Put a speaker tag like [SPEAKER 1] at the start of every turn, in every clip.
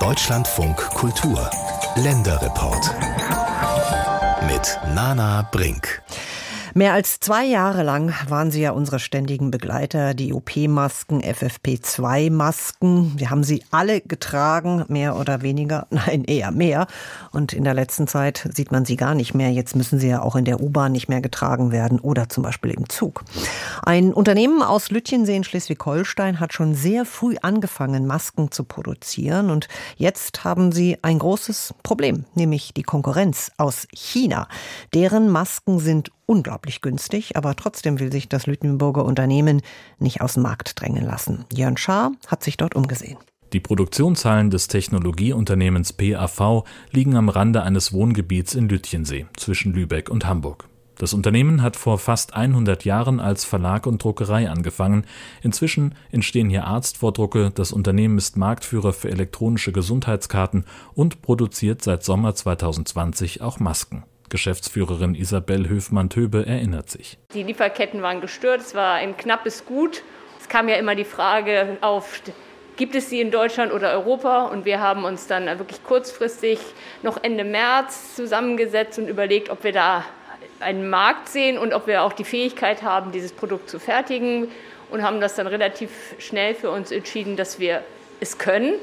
[SPEAKER 1] Deutschlandfunk Kultur Länderreport mit Nana Brink.
[SPEAKER 2] Mehr als zwei Jahre lang waren sie ja unsere ständigen Begleiter, die OP-Masken, FFP2-Masken. Wir haben sie alle getragen, mehr oder weniger, nein, eher mehr. Und in der letzten Zeit sieht man sie gar nicht mehr. Jetzt müssen sie ja auch in der U-Bahn nicht mehr getragen werden oder zum Beispiel im Zug. Ein Unternehmen aus Lütjensee in Schleswig-Holstein hat schon sehr früh angefangen, Masken zu produzieren. Und jetzt haben sie ein großes Problem, nämlich die Konkurrenz aus China. Deren Masken sind unglaublich günstig, aber trotzdem will sich das Lüttenburger Unternehmen nicht aus dem Markt drängen lassen. Jörn Schaar hat sich dort umgesehen.
[SPEAKER 3] Die Produktionshallen des Technologieunternehmens PAV liegen am Rande eines Wohngebiets in Lütjensee zwischen Lübeck und Hamburg. Das Unternehmen hat vor fast 100 Jahren als Verlag und Druckerei angefangen. Inzwischen entstehen hier Arztvordrucke. Das Unternehmen ist Marktführer für elektronische Gesundheitskarten und produziert seit Sommer 2020 auch Masken. Geschäftsführerin Isabel Höfmann-Töbe erinnert sich.
[SPEAKER 4] Die Lieferketten waren gestört, es war ein knappes Gut. Es kam ja immer die Frage auf, gibt es sie in Deutschland oder Europa? Und wir haben uns dann wirklich kurzfristig noch Ende März zusammengesetzt und überlegt, ob wir da einen Markt sehen und ob wir auch die Fähigkeit haben, dieses Produkt zu fertigen. Und haben das dann relativ schnell für uns entschieden, dass wir es können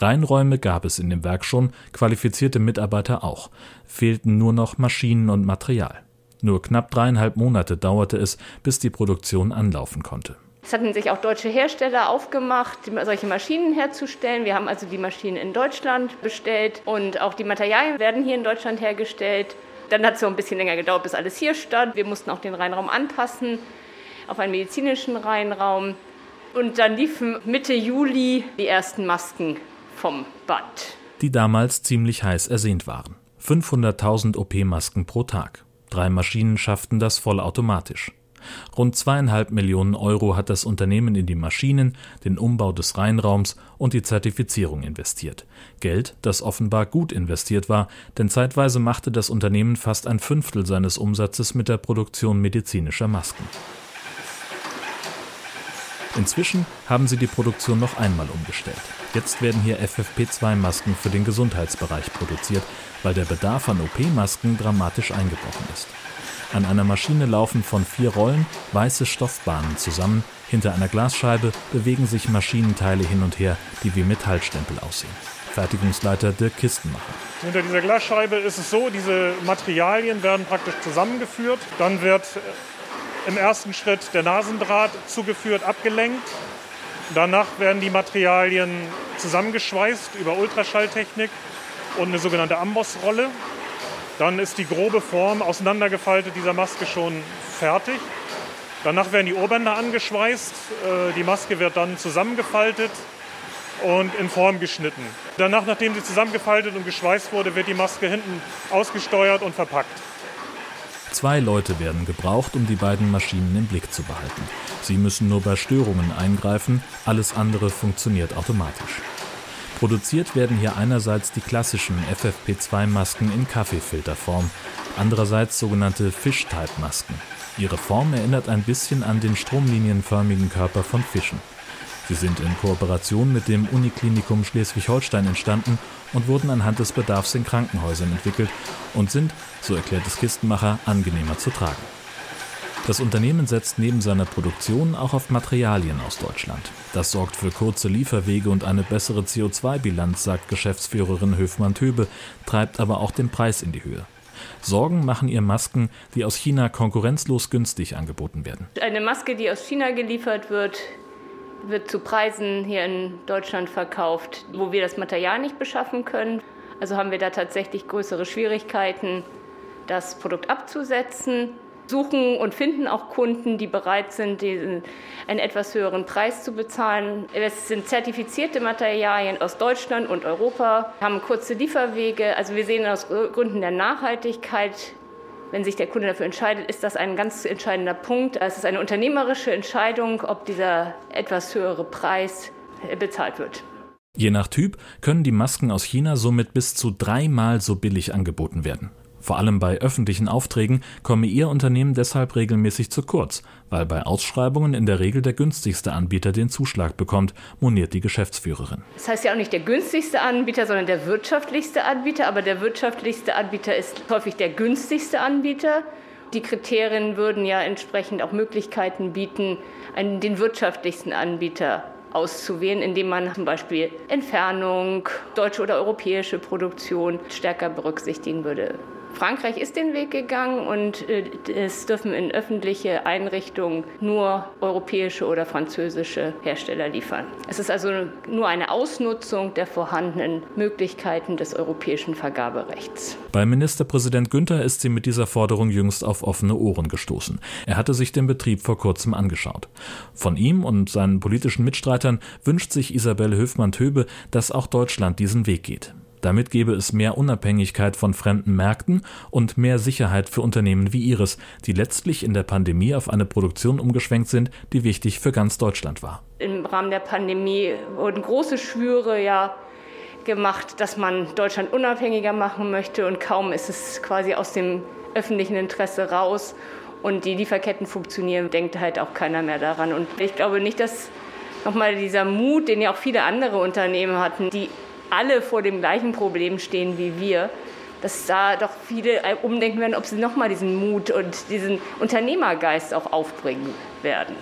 [SPEAKER 3] Reinräume gab es in dem Werk schon, qualifizierte Mitarbeiter auch, fehlten nur noch Maschinen und Material. Nur knapp dreieinhalb Monate dauerte es, bis die Produktion anlaufen konnte.
[SPEAKER 4] Es hatten sich auch deutsche Hersteller aufgemacht, solche Maschinen herzustellen. Wir haben also die Maschinen in Deutschland bestellt und auch die Materialien werden hier in Deutschland hergestellt. Dann hat es so ein bisschen länger gedauert, bis alles hier stand. Wir mussten auch den Reinraum anpassen auf einen medizinischen Reinraum. Und dann liefen Mitte Juli die ersten Masken vom Band.
[SPEAKER 3] Die damals ziemlich heiß ersehnt waren. 500.000 OP-Masken pro Tag. Drei Maschinen schafften das vollautomatisch. Rund zweieinhalb Millionen Euro hat das Unternehmen in die Maschinen, den Umbau des Reinraums und die Zertifizierung investiert. Geld, das offenbar gut investiert war, denn zeitweise machte das Unternehmen fast ein Fünftel seines Umsatzes mit der Produktion medizinischer Masken. Inzwischen haben sie die Produktion noch einmal umgestellt. Jetzt werden hier FFP2-Masken für den Gesundheitsbereich produziert, weil der Bedarf an OP-Masken dramatisch eingebrochen ist. An einer Maschine laufen von vier Rollen weiße Stoffbahnen zusammen. Hinter einer Glasscheibe bewegen sich Maschinenteile hin und her, die wie Metallstempel aussehen. Fertigungsleiter Dirk Kistenmacher.
[SPEAKER 5] Hinter dieser Glasscheibe ist es so, diese Materialien werden praktisch zusammengeführt. Dann wird im ersten Schritt der Nasendraht zugeführt, abgelenkt. Danach werden die Materialien zusammengeschweißt über Ultraschalltechnik und eine sogenannte Ambossrolle. Dann ist die grobe Form auseinandergefaltet dieser Maske schon fertig. Danach werden die Ohrbänder angeschweißt. Äh, die Maske wird dann zusammengefaltet und in Form geschnitten. Danach, nachdem sie zusammengefaltet und geschweißt wurde, wird die Maske hinten ausgesteuert und verpackt.
[SPEAKER 3] Zwei Leute werden gebraucht, um die beiden Maschinen im Blick zu behalten. Sie müssen nur bei Störungen eingreifen, alles andere funktioniert automatisch. Produziert werden hier einerseits die klassischen FFP2-Masken in Kaffeefilterform, andererseits sogenannte Fish-Type-Masken. Ihre Form erinnert ein bisschen an den stromlinienförmigen Körper von Fischen. Sie sind in Kooperation mit dem Uniklinikum Schleswig-Holstein entstanden und wurden anhand des Bedarfs in Krankenhäusern entwickelt und sind, so erklärt es Kistenmacher, angenehmer zu tragen. Das Unternehmen setzt neben seiner Produktion auch auf Materialien aus Deutschland. Das sorgt für kurze Lieferwege und eine bessere CO2-Bilanz, sagt Geschäftsführerin Höfmann-Töbe, treibt aber auch den Preis in die Höhe. Sorgen machen ihr Masken, die aus China konkurrenzlos günstig angeboten werden.
[SPEAKER 4] Eine Maske, die aus China geliefert wird, wird zu Preisen hier in Deutschland verkauft, wo wir das Material nicht beschaffen können. Also haben wir da tatsächlich größere Schwierigkeiten, das Produkt abzusetzen. Suchen und finden auch Kunden, die bereit sind, diesen, einen etwas höheren Preis zu bezahlen. Es sind zertifizierte Materialien aus Deutschland und Europa, haben kurze Lieferwege. Also wir sehen aus Gründen der Nachhaltigkeit wenn sich der Kunde dafür entscheidet, ist das ein ganz entscheidender Punkt. Es ist eine unternehmerische Entscheidung, ob dieser etwas höhere Preis bezahlt wird.
[SPEAKER 3] Je nach Typ können die Masken aus China somit bis zu dreimal so billig angeboten werden. Vor allem bei öffentlichen Aufträgen komme ihr Unternehmen deshalb regelmäßig zu kurz, weil bei Ausschreibungen in der Regel der günstigste Anbieter den Zuschlag bekommt, moniert die Geschäftsführerin.
[SPEAKER 4] Das heißt ja auch nicht der günstigste Anbieter, sondern der wirtschaftlichste Anbieter. Aber der wirtschaftlichste Anbieter ist häufig der günstigste Anbieter. Die Kriterien würden ja entsprechend auch Möglichkeiten bieten, einen, den wirtschaftlichsten Anbieter auszuwählen, indem man zum Beispiel Entfernung, deutsche oder europäische Produktion stärker berücksichtigen würde. Frankreich ist den Weg gegangen und äh, es dürfen in öffentliche Einrichtungen nur europäische oder französische Hersteller liefern. Es ist also nur eine Ausnutzung der vorhandenen Möglichkeiten des europäischen Vergaberechts.
[SPEAKER 3] Bei Ministerpräsident Günther ist sie mit dieser Forderung jüngst auf offene Ohren gestoßen. Er hatte sich den Betrieb vor kurzem angeschaut. Von ihm und seinen politischen Mitstreitern wünscht sich Isabelle Höfmann-Töbe, dass auch Deutschland diesen Weg geht. Damit gäbe es mehr Unabhängigkeit von fremden Märkten und mehr Sicherheit für Unternehmen wie Ihres, die letztlich in der Pandemie auf eine Produktion umgeschwenkt sind, die wichtig für ganz Deutschland war.
[SPEAKER 4] Im Rahmen der Pandemie wurden große Schwüre ja gemacht, dass man Deutschland unabhängiger machen möchte und kaum ist es quasi aus dem öffentlichen Interesse raus und die Lieferketten funktionieren, denkt halt auch keiner mehr daran. Und ich glaube nicht, dass nochmal dieser Mut, den ja auch viele andere Unternehmen hatten, die alle vor dem gleichen Problem stehen wie wir, dass da doch viele umdenken werden, ob sie nochmal diesen Mut und diesen Unternehmergeist auch aufbringen werden.